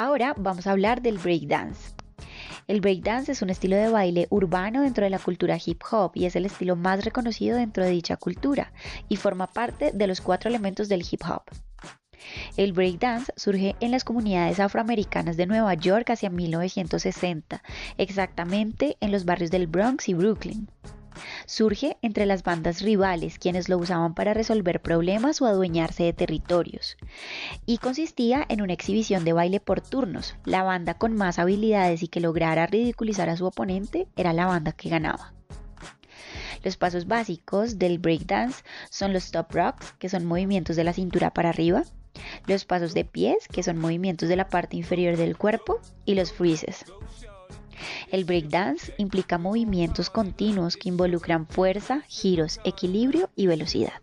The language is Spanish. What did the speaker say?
Ahora vamos a hablar del breakdance. El breakdance es un estilo de baile urbano dentro de la cultura hip hop y es el estilo más reconocido dentro de dicha cultura y forma parte de los cuatro elementos del hip hop. El breakdance surge en las comunidades afroamericanas de Nueva York hacia 1960, exactamente en los barrios del Bronx y Brooklyn. Surge entre las bandas rivales, quienes lo usaban para resolver problemas o adueñarse de territorios, y consistía en una exhibición de baile por turnos. La banda con más habilidades y que lograra ridiculizar a su oponente era la banda que ganaba. Los pasos básicos del breakdance son los top rocks, que son movimientos de la cintura para arriba, los pasos de pies, que son movimientos de la parte inferior del cuerpo, y los freezes. El breakdance implica movimientos continuos que involucran fuerza, giros, equilibrio y velocidad.